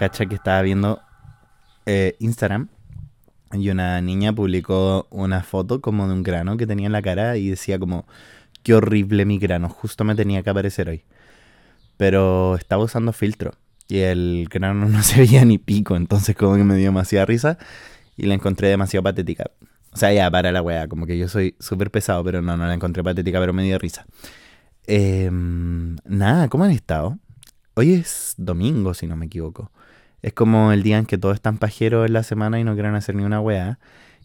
cacha que estaba viendo eh, Instagram y una niña publicó una foto como de un grano que tenía en la cara y decía como, qué horrible mi grano, justo me tenía que aparecer hoy. Pero estaba usando filtro y el grano no se veía ni pico, entonces como que me dio demasiada risa y la encontré demasiado patética. O sea, ya, para la weá, como que yo soy súper pesado, pero no, no la encontré patética, pero me dio risa. Em, nada, ¿cómo han estado? Hoy es domingo, si no me equivoco. Es como el día en que todos están pajeros en la semana y no quieren hacer ni una weá.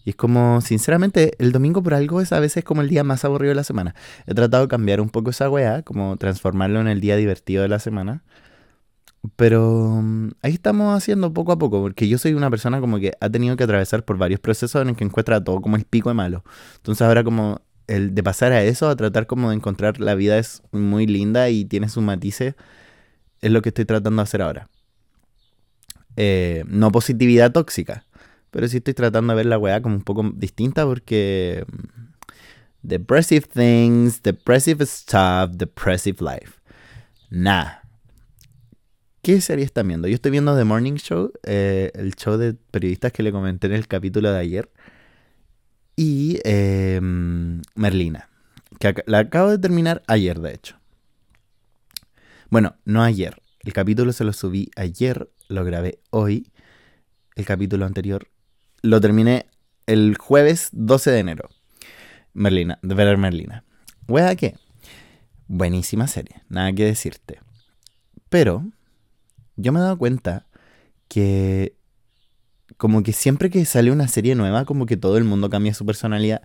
Y es como, sinceramente, el domingo por algo es a veces como el día más aburrido de la semana. He tratado de cambiar un poco esa weá, como transformarlo en el día divertido de la semana. Pero mm, ahí estamos haciendo poco a poco, porque yo soy una persona como que ha tenido que atravesar por varios procesos en el que encuentra todo como el pico de malo. Entonces ahora como el de pasar a eso, a tratar como de encontrar la vida es muy linda y tiene sus matices, es lo que estoy tratando de hacer ahora. Eh, no positividad tóxica, pero sí estoy tratando de ver la weá como un poco distinta porque... Mm, depressive things, depressive stuff, depressive life. Nah ¿Qué serie están viendo? Yo estoy viendo The Morning Show, eh, el show de periodistas que le comenté en el capítulo de ayer. Y em, Merlina, que la acabo de terminar ayer, de hecho. Bueno, no ayer. El capítulo se lo subí ayer, lo grabé hoy. El capítulo anterior lo terminé el jueves 12 de enero. Merlina, de ver Merlina. ¿Wea qué? Buenísima serie, nada que decirte. Pero yo me he dado cuenta que como que siempre que sale una serie nueva, como que todo el mundo cambia su personalidad.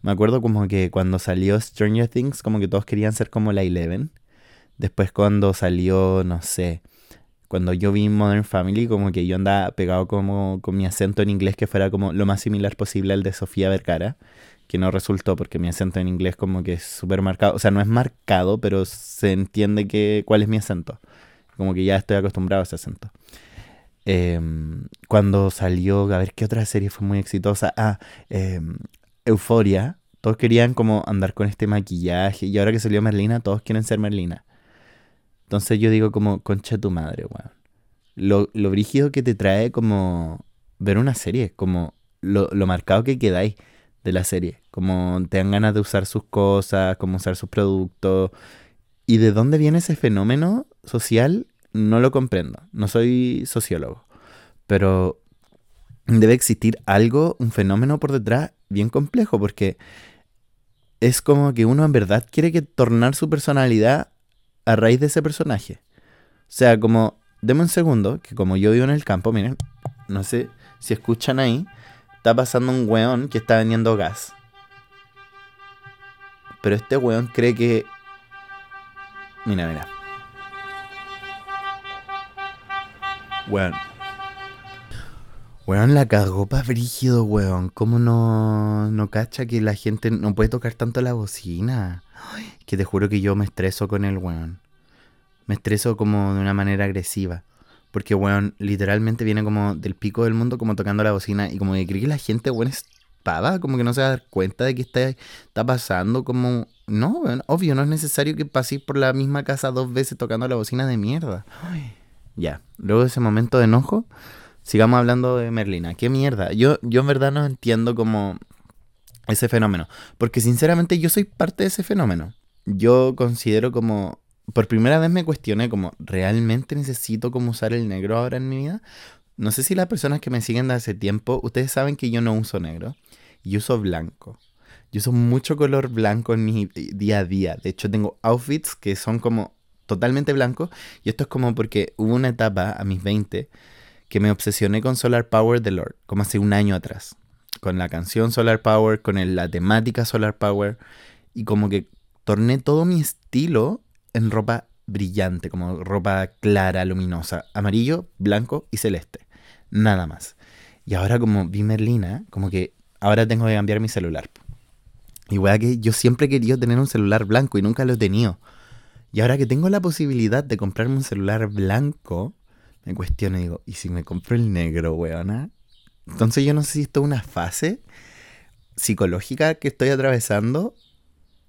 Me acuerdo como que cuando salió Stranger Things, como que todos querían ser como la Eleven. Después cuando salió, no sé, cuando yo vi Modern Family, como que yo andaba pegado como con mi acento en inglés que fuera como lo más similar posible al de Sofía Vergara, que no resultó porque mi acento en inglés como que es súper marcado. O sea, no es marcado, pero se entiende que cuál es mi acento. Como que ya estoy acostumbrado a ese acento. Em, cuando salió, a ver qué otra serie fue muy exitosa. Ah, em, Euforia. Todos querían como andar con este maquillaje. Y ahora que salió Merlina, todos quieren ser Merlina. Entonces yo digo como, concha tu madre, weón. Lo, lo brígido que te trae como ver una serie, como lo, lo marcado que quedáis de la serie. Como te dan ganas de usar sus cosas, como usar sus productos. ¿Y de dónde viene ese fenómeno social? No lo comprendo. No soy sociólogo. Pero debe existir algo, un fenómeno por detrás bien complejo, porque es como que uno en verdad quiere que tornar su personalidad a raíz de ese personaje. O sea, como, deme un segundo, que como yo vivo en el campo, miren, no sé si escuchan ahí, está pasando un weón que está vendiendo gas. Pero este weón cree que Mira, mira. Weón. Weón, la cagó pa' brígido, weón. ¿Cómo no, no cacha que la gente no puede tocar tanto la bocina? Que te juro que yo me estreso con el weón. Me estreso como de una manera agresiva. Porque, weón, literalmente viene como del pico del mundo como tocando la bocina y como que cree que la gente, weón, es pava, como que no se da cuenta de que está, está pasando, como no, obvio, no es necesario que paséis por la misma casa dos veces tocando la bocina de mierda. Ya, luego de ese momento de enojo, sigamos hablando de Merlina. ¿Qué mierda? Yo, yo en verdad no entiendo como ese fenómeno. Porque sinceramente yo soy parte de ese fenómeno. Yo considero como... Por primera vez me cuestioné como, ¿realmente necesito como usar el negro ahora en mi vida? No sé si las personas que me siguen de hace tiempo, ustedes saben que yo no uso negro. Y uso blanco. Yo uso mucho color blanco en mi día a día. De hecho, tengo outfits que son como totalmente blancos. Y esto es como porque hubo una etapa a mis 20 que me obsesioné con Solar Power de Lord, como hace un año atrás. Con la canción Solar Power, con la temática Solar Power. Y como que torné todo mi estilo en ropa brillante, como ropa clara, luminosa, amarillo, blanco y celeste. Nada más. Y ahora como vi Merlina, como que ahora tengo que cambiar mi celular. Y que yo siempre he querido tener un celular blanco y nunca lo he tenido. Y ahora que tengo la posibilidad de comprarme un celular blanco, me cuestiono y digo, ¿y si me compro el negro, weona? Entonces yo no sé si esto es una fase psicológica que estoy atravesando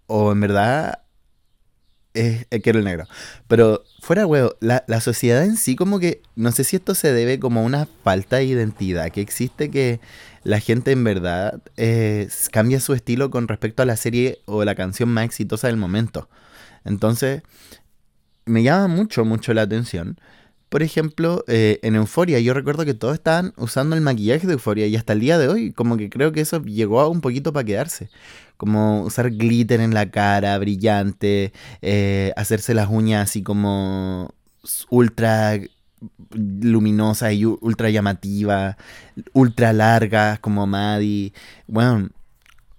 o en verdad eh, quiero el negro. Pero fuera huevo, la, la, sociedad en sí como que, no sé si esto se debe como a una falta de identidad que existe que la gente en verdad eh, cambia su estilo con respecto a la serie o la canción más exitosa del momento. Entonces, me llama mucho, mucho la atención. Por ejemplo, eh, en Euforia, yo recuerdo que todos estaban usando el maquillaje de Euforia y hasta el día de hoy, como que creo que eso llegó a un poquito para quedarse como usar glitter en la cara, brillante, eh, hacerse las uñas así como ultra luminosas y ultra llamativas, ultra largas como Maddie. Bueno,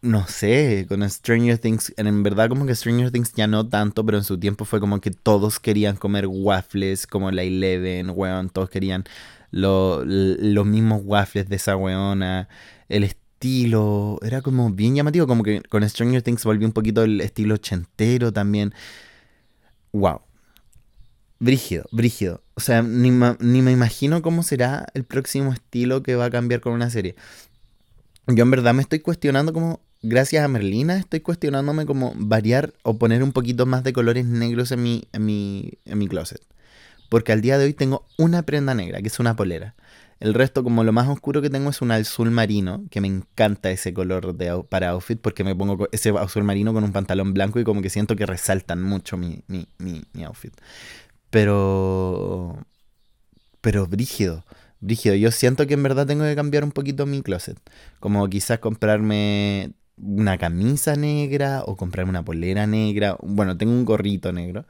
no sé, con Stranger Things, en verdad como que Stranger Things ya no tanto, pero en su tiempo fue como que todos querían comer waffles, como la Eleven, weón, todos querían los mismos waffles de esa weona, el estilo, era como bien llamativo, como que con Stranger Things volvió un poquito el estilo ochentero también. Wow. Brígido, brígido. O sea, ni, ni me imagino cómo será el próximo estilo que va a cambiar con una serie. Yo en verdad me estoy cuestionando como, gracias a Merlina, estoy cuestionándome como variar o poner un poquito más de colores negros en mi, en mi, en mi closet. Porque al día de hoy tengo una prenda negra, que es una polera. El resto, como lo más oscuro que tengo es un azul marino, que me encanta ese color de, para outfit, porque me pongo ese azul marino con un pantalón blanco y como que siento que resaltan mucho mi, mi, mi, outfit. Pero... Pero brígido, brígido. Yo siento que en verdad tengo que cambiar un poquito mi closet. Como quizás comprarme una camisa negra o comprarme una polera negra. Bueno, tengo un gorrito negro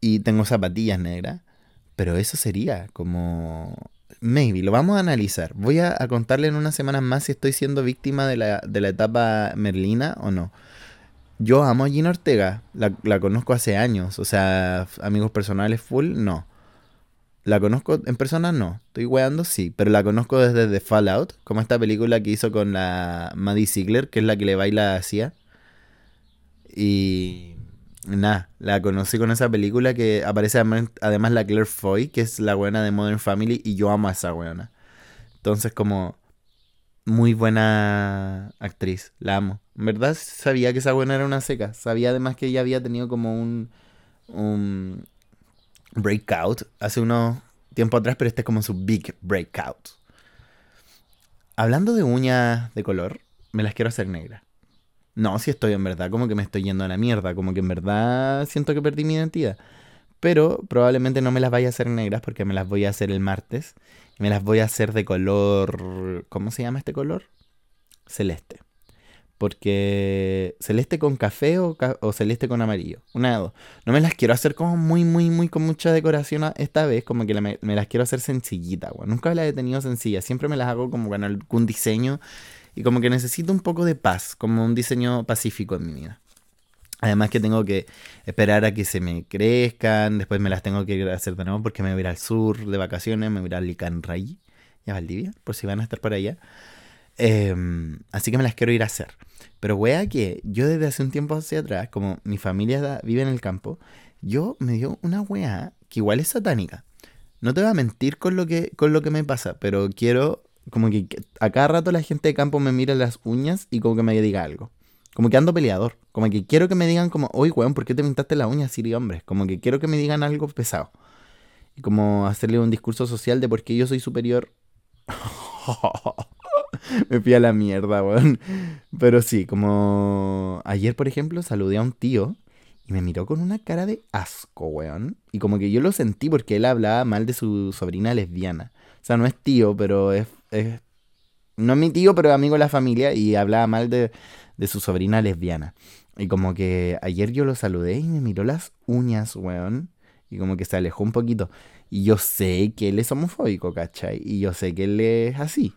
y tengo zapatillas negras. Pero eso sería como Maybe, lo vamos a analizar. Voy a, contarle en unas semanas más si estoy siendo víctima de la, etapa Merlina o no. Yo amo a Gina Ortega, la, conozco hace años, o sea, amigos personales full, no. La conozco en persona, no. Estoy weando, sí, pero la conozco desde The Fallout, como esta película que hizo con la Maddie Ziegler, que es la que le baila a Cia. Y Nada, la conocí con esa película que aparece además la Claire Foy, que es la buena de Modern Family, y yo amo a esa buena. Entonces, como muy buena actriz, la amo. En verdad sabía que esa buena era una seca. Sabía además que ella había tenido como un, un breakout hace unos tiempo atrás, pero este es como su big breakout. Hablando de uñas de color, me las quiero hacer negras. No, si estoy en verdad, como que me estoy yendo a la mierda, como que en verdad siento que perdí mi identidad. Pero probablemente no me las vaya a hacer negras porque me las voy a hacer el martes. Me las voy a hacer de color... ¿Cómo se llama este color? Celeste. Porque celeste con café o, celeste con amarillo. Una de dos. No me las quiero hacer como muy, muy, muy con mucha decoración esta vez. Como que me, las quiero hacer sencillita, Nunca las he tenido sencillas. Siempre me las hago como con algún diseño y como que necesito un poco de paz, como un diseño pacífico en mi vida. Además que tengo que esperar a que se me crezcan, después me las tengo que hacer de nuevo porque me voy a ir al sur de vacaciones, me voy a ir a Licanray y a Valdivia, por si van a estar por allá. Em, así que me las quiero ir a hacer. Pero wea que yo desde hace un tiempo hacia atrás, como mi familia vive en el campo, yo me dio una wea que igual es satánica. No te voy a mentir con lo que, con lo que me pasa, pero quiero como que a cada rato la gente de campo me mira las uñas y como que me diga algo. Como que ando peleador. Como que quiero que me digan como, oye, weón, ¿por qué te pintaste las uñas, Siri, hombre? Como que quiero que me digan algo pesado. Y como hacerle un discurso social de por qué yo soy superior. me pilla la mierda, weón. Pero sí, como ayer, por ejemplo, saludé a un tío y me miró con una cara de asco, weón. Y como que yo lo sentí porque él hablaba mal de su sobrina lesbiana. O sea, no es tío, pero es no es mi tío, pero es amigo de la familia y hablaba mal de, su sobrina lesbiana. Y como que ayer yo lo saludé y me miró las uñas, weón. Y como que se alejó un poquito. Y yo sé que él es homofóbico, ¿cachai? Y yo sé que él es así.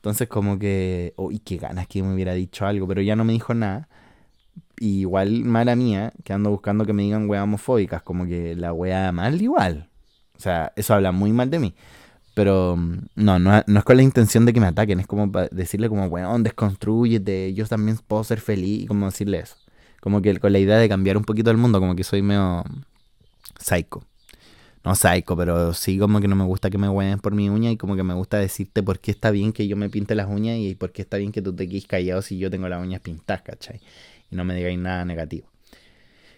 Entonces como que, uy, qué ganas que me hubiera dicho algo, pero ya no me dijo nada. igual mala mía, que ando buscando que me digan weas homofóbicas, como que la wea mal igual. O sea, eso habla muy mal de mí. Pero mm, no, no, es con la intención de que me ataquen, es como decirle como, bueno, desconstruyete, yo también puedo ser feliz, y como decirle eso. Como que con la idea de cambiar un poquito el mundo, como que soy medio psycho. No psycho, pero sí como que no me gusta que me hueen por mi uña y como que me gusta decirte por qué está bien que yo me pinte las uñas y por qué está bien que tú te quedes callado si yo tengo las uñas pintadas, ¿cachai? Y no me digáis nada negativo.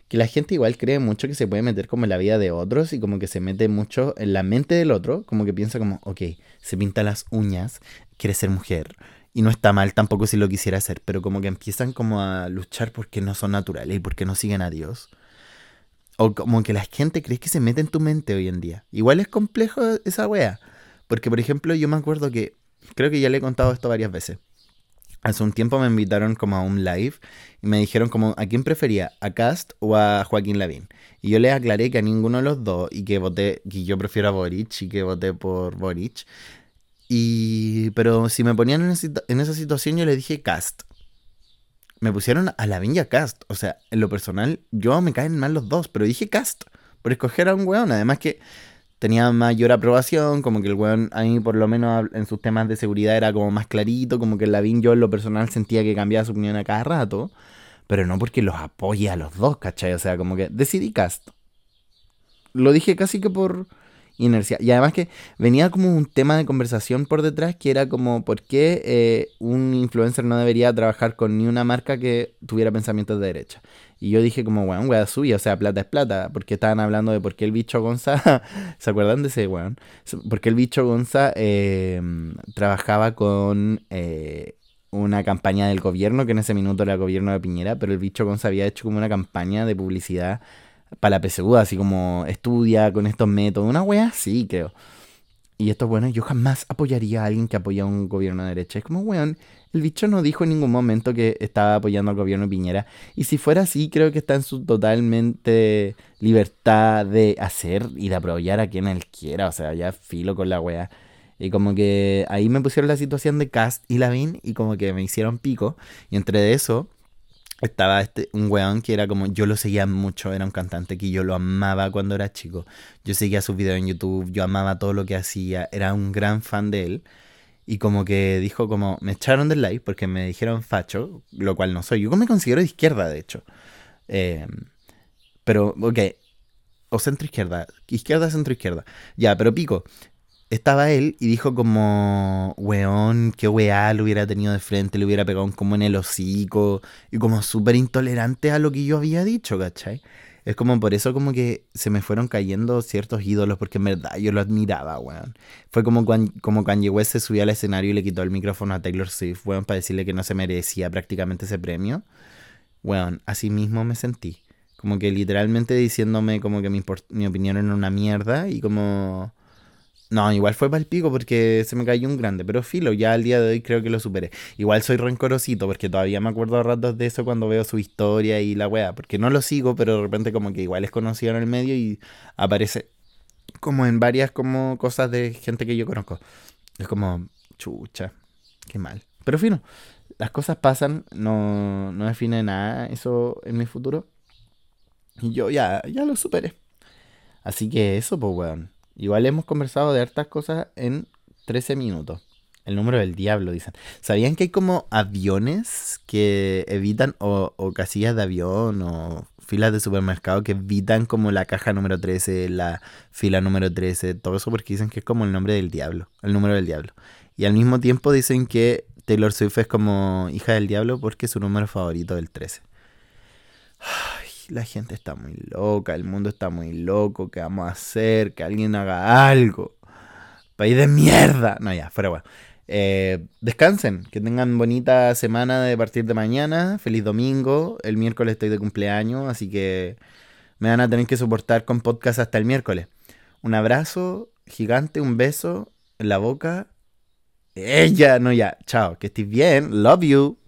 que la gente igual cree mucho que se puede meter como en la vida de otros y como que se mete mucho en la mente del otro, como que piensa como, ok, se pinta las uñas, quiere ser mujer. Y no está mal tampoco si lo quisiera hacer, pero como que empiezan como a luchar porque no son naturales y porque no siguen a Dios. O como que la gente cree que se mete en tu mente hoy en día. Igual es complejo esa wea. Porque, por ejemplo, yo me acuerdo que, creo que ya le he contado esto varias veces. Hace un tiempo me invitaron como a un live y me dijeron como a quién prefería, a Cast o a Joaquín Lavín. Y yo les aclaré que a ninguno de los dos y que voté, que yo prefiero a Boric y que voté por Boric. Y, pero si me ponían en esa, situación yo le dije Cast. Me pusieron a Lavín y Cast. O sea, en lo personal yo me caen mal los dos, pero dije Cast por escoger a un weón. Además que tenía mayor aprobación, como que el weón a mí por lo menos en sus temas de seguridad era como más clarito, como que Lavín yo en lo personal sentía que cambiaba su opinión a cada rato, pero no porque los apoye a los dos, ¿cachai? O sea, como que decidí cast. Lo dije casi que por inercia. Y además que venía como un tema de conversación por detrás que era como por qué eh, un influencer no debería trabajar con ni una marca que tuviera pensamientos de derecha. Y yo dije como, weón, weón, suya, o sea, plata es plata, porque estaban hablando de por qué el bicho Gonza, ¿se acuerdan de ese weón? Porque el bicho Gonza em, trabajaba con eh, una campaña del gobierno, que en ese minuto era el gobierno de Piñera, pero el bicho Gonza había hecho como una campaña de publicidad para la PSU, así como estudia con estos métodos, una wea sí, creo. Y esto es bueno, yo jamás apoyaría a alguien que apoya a un gobierno de derecha. Es como, weón, el bicho no dijo en ningún momento que estaba apoyando al gobierno de Piñera. Y si fuera así, creo que está en su totalmente libertad de hacer y de apoyar a quien él quiera. O sea, ya filo con la wea. Y como que ahí me pusieron la situación de Cast y Lavin y como que me hicieron pico. Y entre eso estaba este, un weón que era como, yo lo seguía mucho, era un cantante que yo lo amaba cuando era chico. Yo seguía sus videos en YouTube, yo amaba todo lo que hacía, era un gran fan de él. Y como que dijo como, me echaron del live porque me dijeron facho, lo cual no soy. Yo me considero de izquierda, de hecho. Eh, pero, ok, o centro izquierda, izquierda, centro izquierda. Ya, pero pico. Estaba él y dijo como, weón, qué weá lo hubiera tenido de frente, le hubiera pegado como en el hocico y como súper intolerante a lo que yo había dicho, ¿cachai? Es como por eso como que se me fueron cayendo ciertos ídolos porque en verdad yo lo admiraba, weón. Fue como, cuando, como Kanye West se subió al escenario y le quitó el micrófono a Taylor Swift, weón, para decirle que no se merecía prácticamente ese premio. Weón, así mismo me sentí. Como que literalmente diciéndome como que mi, mi opinión era una mierda y como no, igual fue para el pico porque se me cayó un grande, pero filo, ya al día de hoy creo que lo superé. Igual soy rencorosito porque todavía me acuerdo a ratos de eso cuando veo su historia y la wea, porque no lo sigo, pero de repente como que igual es conocido en el medio y aparece como en varias como cosas de gente que yo conozco. Es como, chucha, qué mal. Pero fino, las cosas pasan, no, no define nada eso en mi futuro. Y yo ya, ya lo superé. Así que eso, pues weón. Igual hemos conversado de hartas cosas en 13 minutos. El número del diablo, dicen. ¿Sabían que hay como aviones que evitan, o, casillas de avión, o filas de supermercado que evitan como la caja número 13, la fila número 13, todo eso porque dicen que es como el nombre del diablo, el número del diablo. Y al mismo tiempo dicen que Taylor Swift es como hija del diablo porque es su número favorito del 13 la gente está muy loca, el mundo está muy loco, ¿qué vamos a hacer? Que alguien haga algo. País de mierda. No, ya, fuera bueno. Eh, descansen, que tengan bonita semana de partir de mañana. Feliz domingo. El miércoles estoy de cumpleaños, así que me van a tener que soportar con podcast hasta el miércoles. Un abrazo gigante, un beso en la boca. Ella, no ya. Chao, que estés bien. Love you.